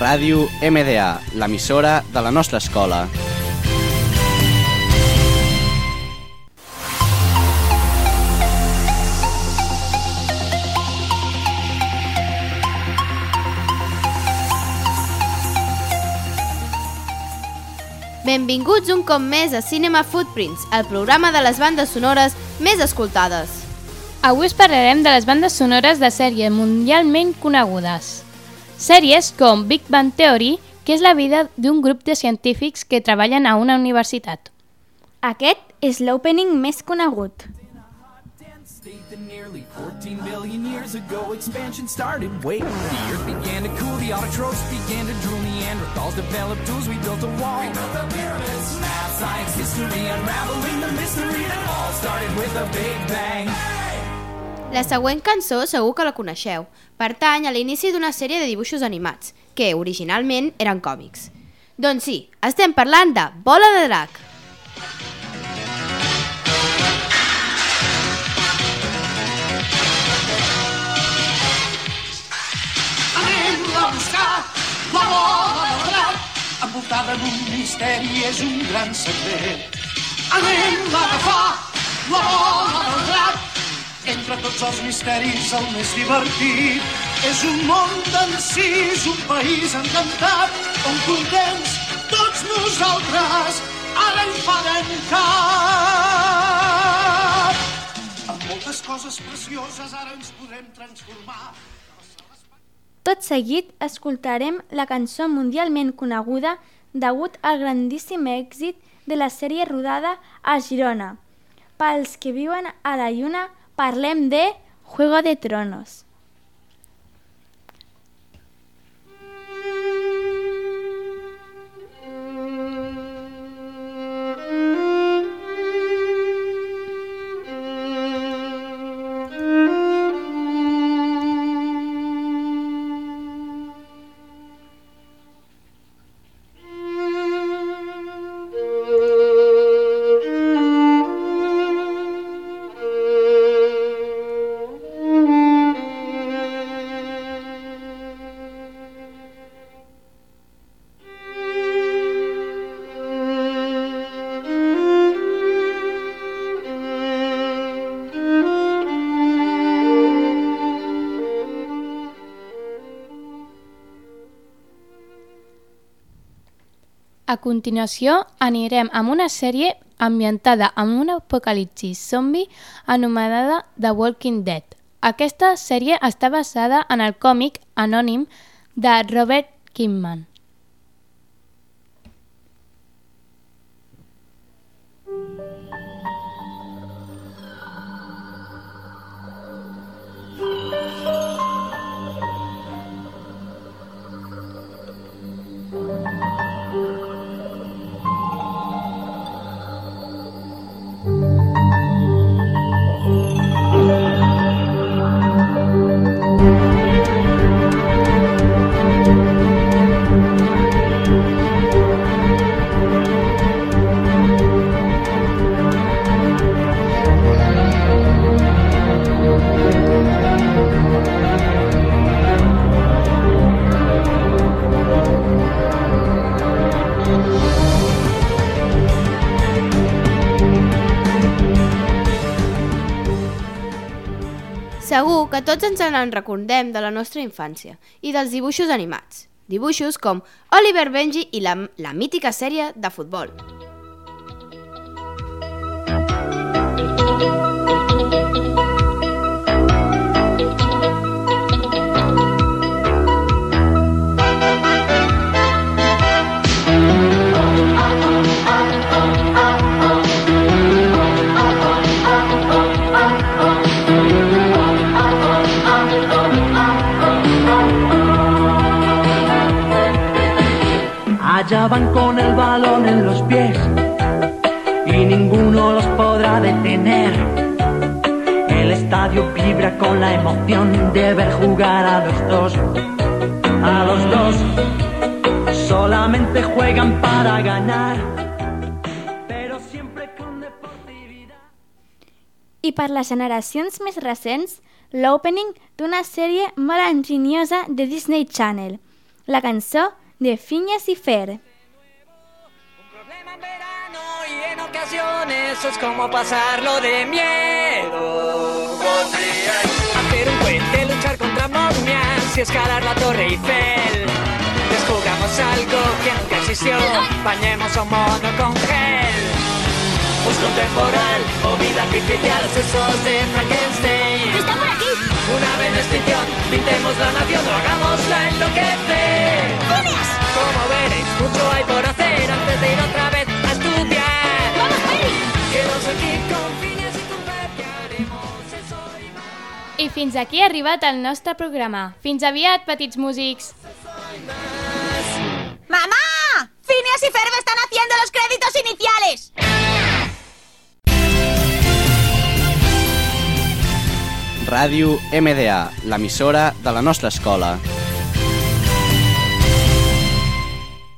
Ràdio MDA, l'emissora de la nostra escola. Benvinguts un cop més a Cinema Footprints, el programa de les bandes sonores més escoltades. Avui us parlarem de les bandes sonores de sèries mundialment conegudes. Sèries com Big Bang Theory, que és la vida d'un grup de científics que treballen a una universitat. Aquest és l'opening més conegut. state that nearly 14 billion years ago expansion started. Wait, the earth began to cool, the autotrophs began to drool, Neanderthals developed tools, we built a wall. We built the pyramids, math, science, history, unraveling the mystery that all started with a big bang. La següent cançó segur que la coneixeu. Pertany a l'inici d'una sèrie de dibuixos animats, que originalment eren còmics. Doncs sí, estem parlant de Bola de Drac. La bola envoltada d'un misteri és un gran secret. Anem a agafar la bola del drac, entre tots els misteris el més divertit. És un món d'encís, un país encantat, on contents tots nosaltres ara hi farem cap. Amb moltes coses precioses ara ens podrem transformar. Tot seguit escoltarem la cançó mundialment coneguda degut al grandíssim èxit de la sèrie rodada a Girona. Pels que viuen a la lluna, parlem de Juego de Tronos. A continuació anirem amb una sèrie ambientada en un apocalipsi zombi anomenada The Walking Dead. Aquesta sèrie està basada en el còmic anònim de Robert Kirkman. Segur que tots ens en recordem de la nostra infància i dels dibuixos animats. Dibuixos com Oliver Benji i la, la mítica sèrie de futbol. Allá van con el balón en los pies y ninguno los podrá detener. El estadio vibra con la emoción de ver jugar a los dos. A los dos solamente juegan para ganar, pero siempre con deportividad. I per les generacions més recents, l'opening d'una sèrie molt enginyosa de Disney Channel. la cançó de Phineas y Fer. problema en verano y en ocasiones es como pasarlo de miedo. Hacer un puente, luchar contra momias y escalar la Torre Eiffel. Descubramos algo que nunca existió, bañemos a un mono con gel. Busco un temporal o vida artificial, sesos de Frankenstein. ¡Está por aquí! Una extinción, pintemos la nación I fins aquí ha arribat el nostre programa. Fins aviat, petits músics! ¡Mamá! ¡Phineas y Ferb están haciendo los créditos iniciales! Ràdio MDA, l'emissora de la nostra escola.